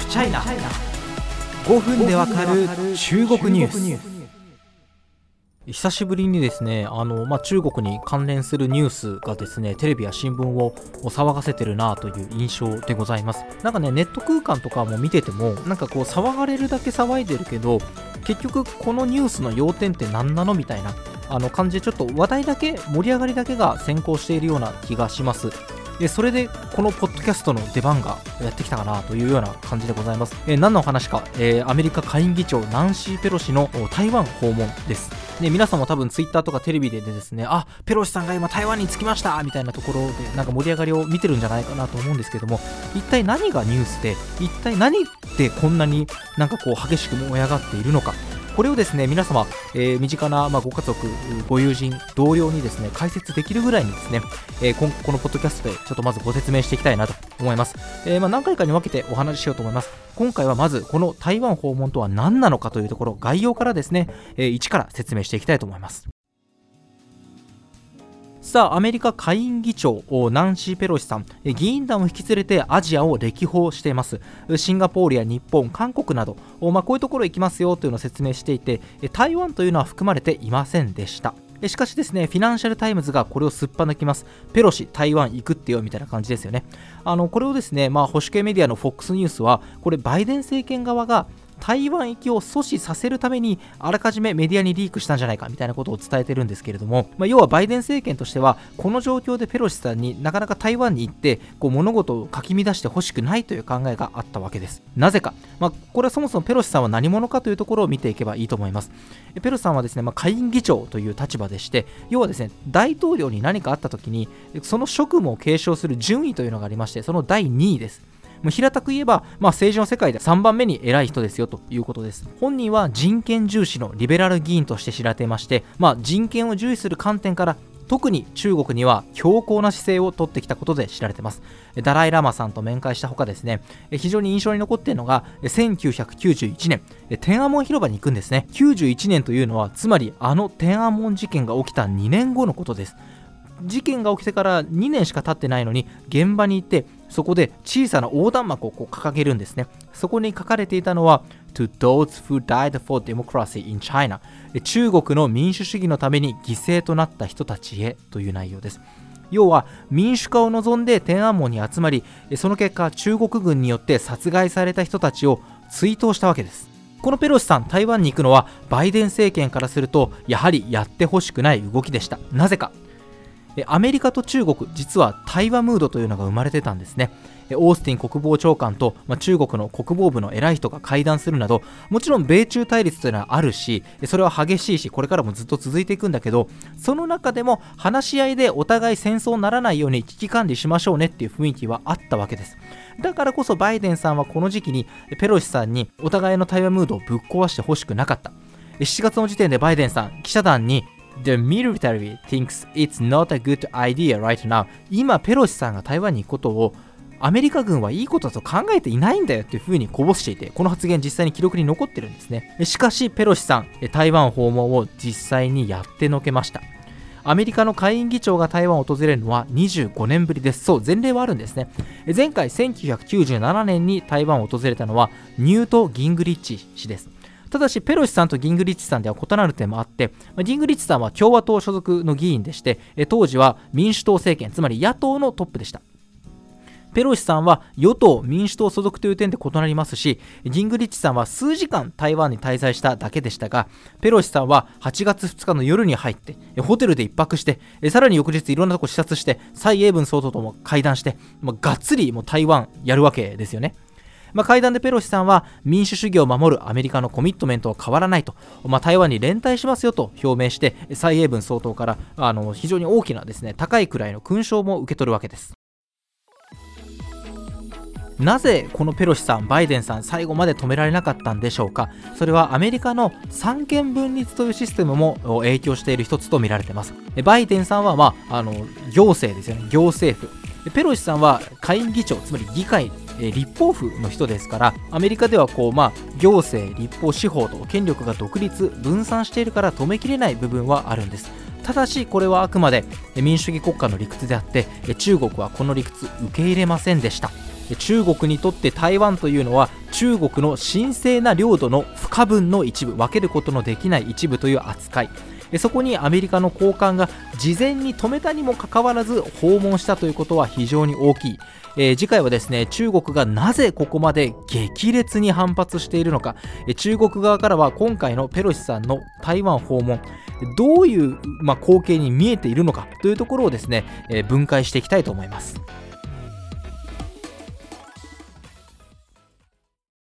フチャイナ5分でわかる中国ニュース。久しぶりにですねあの、まあ、中国に関連するニュースがですねテレビや新聞を騒がせてるなという印象でございます。なんかねネット空間とかも見ててもなんかこう騒がれるだけ騒いでるけど結局このニュースの要点って何なのみたいなあの感じでちょっと話題だけ盛り上がりだけが先行しているような気がします。でそれでこのポッドキャストの出番がやってきたかなというような感じでございます。えー、何の話か、えー、アメリカ下院議長ナンシー・ペロシの台湾訪問です。で皆さんも多分ツイッターとかテレビでですね、あペロシさんが今台湾に着きましたみたいなところでなんか盛り上がりを見てるんじゃないかなと思うんですけども、一体何がニュースで、一体何でこんなになんかこう激しく燃え上がっているのか。これをですね皆様、えー、身近な、まあ、ご家族、ご友人、同僚にですね解説できるぐらいにですね、えー、ここのポッドキャストでちょっとまずご説明していきたいなと思います。えー、まあ、何回かに分けてお話ししようと思います。今回はまずこの台湾訪問とは何なのかというところ、概要からですね、えー、一から説明していきたいと思います。さあアメリカ下院議長ナンシー・ペロシさん議員団を引き連れてアジアを歴訪していますシンガポールや日本韓国など、まあ、こういうところ行きますよというのを説明していて台湾というのは含まれていませんでしたしかしですね、フィナンシャルタイムズがこれをすっぱ抜きます。ペロシ、台湾行くってよみたいな感じですよね。あのこれをですね、まあ、保守系メディアの FOX ニュースは、これ、バイデン政権側が台湾行きを阻止させるためにあらかじめメディアにリークしたんじゃないかみたいなことを伝えてるんですけれども、まあ、要はバイデン政権としてはこの状況でペロシさんになかなか台湾に行ってこう物事をかき乱してほしくないという考えがあったわけです。なぜか、まあ、これはそもそもペロシさんは何者かというところを見ていけばいいと思います。ペロシさんはですね、まあ、下院議長という立場でして要はですね大統領に何かあった時にその職務を継承する順位というのがありましてその第2位です。もう平たく言えば、まあ、政治の世界で3番目に偉い人ですよということです。本人は人権重視のリベラル議員として知られていまして、まあ、人権を重視する観点から特に中国には強硬な姿勢をとってきたことで知られています。ダライ・ラマさんと面会したほかですね、非常に印象に残っているのが、1991年、天安門広場に行くんですね。91年というのは、つまりあの天安門事件が起きた2年後のことです。事件が起きてから2年しか経ってないのに現場に行ってそこで小さな横断幕をこう掲げるんですね。そこに書かれていたのは To those who died for democracy in China. 中国の民主主義のために犠牲となった人たちへという内容です。要は民主化を望んで天安門に集まりその結果中国軍によって殺害された人たちを追悼したわけです。このペロシさん台湾に行くのはバイデン政権からするとやはりやってほしくない動きでした。なぜか。アメリカと中国、実は対話ムードというのが生まれてたんですね。オースティン国防長官と、まあ、中国の国防部の偉い人が会談するなど、もちろん米中対立というのはあるし、それは激しいし、これからもずっと続いていくんだけど、その中でも話し合いでお互い戦争にならないように危機管理しましょうねっていう雰囲気はあったわけです。だからこそバイデンさんはこの時期にペロシさんにお互いの対話ムードをぶっ壊してほしくなかった。7月の時点でバイデンさん、記者団に The military thinks it's not a good idea right now. 今、ペロシさんが台湾に行くことをアメリカ軍はいいことだと考えていないんだよっていうふうにこぼしていて、この発言実際に記録に残ってるんですね。しかし、ペロシさん、台湾訪問を実際にやってのけました。アメリカの下院議長が台湾を訪れるのは25年ぶりです。そう、前例はあるんですね。前回1997年に台湾を訪れたのはニュート・ギングリッチ氏です。ただし、ペロシさんとギングリッチさんでは異なる点もあって、ギングリッチさんは共和党所属の議員でして、当時は民主党政権、つまり野党のトップでした。ペロシさんは与党・民主党所属という点で異なりますし、ギングリッチさんは数時間台湾に滞在しただけでしたが、ペロシさんは8月2日の夜に入って、ホテルで1泊して、さらに翌日いろんなとこ視察して、蔡英文総統とも会談して、まあ、がっつりもう台湾やるわけですよね。まあ、会談でペロシさんは民主主義を守るアメリカのコミットメントは変わらないと、まあ、台湾に連帯しますよと表明して蔡英文総統からあの非常に大きなですね高いくらいの勲章も受け取るわけですなぜこのペロシさん、バイデンさん、最後まで止められなかったんでしょうか、それはアメリカの三権分立というシステムも影響している一つと見られています。バイデンさんは、まあ、あの行政ですよね、行政府。ペロシさんは下院議長、つまり議会え立法府の人ですからアメリカではこう、まあ、行政立法司法と権力が独立分散しているから止めきれない部分はあるんです。ただしこれはあくまで民主主義国家の理屈であって中国はこの理屈受け入れませんでした。中国にとって台湾というのは中国の神聖な領土の不可分の一部分けることのできない一部という扱い。そこにアメリカの高官が事前に止めたにもかかわらず訪問したということは非常に大きい、えー、次回はですね中国がなぜここまで激烈に反発しているのか、え、中国側からは今回のペロシさんの台湾訪問。どういう、まあ、光景に見えているのかというところをですね、えー、分解していきたいと思います。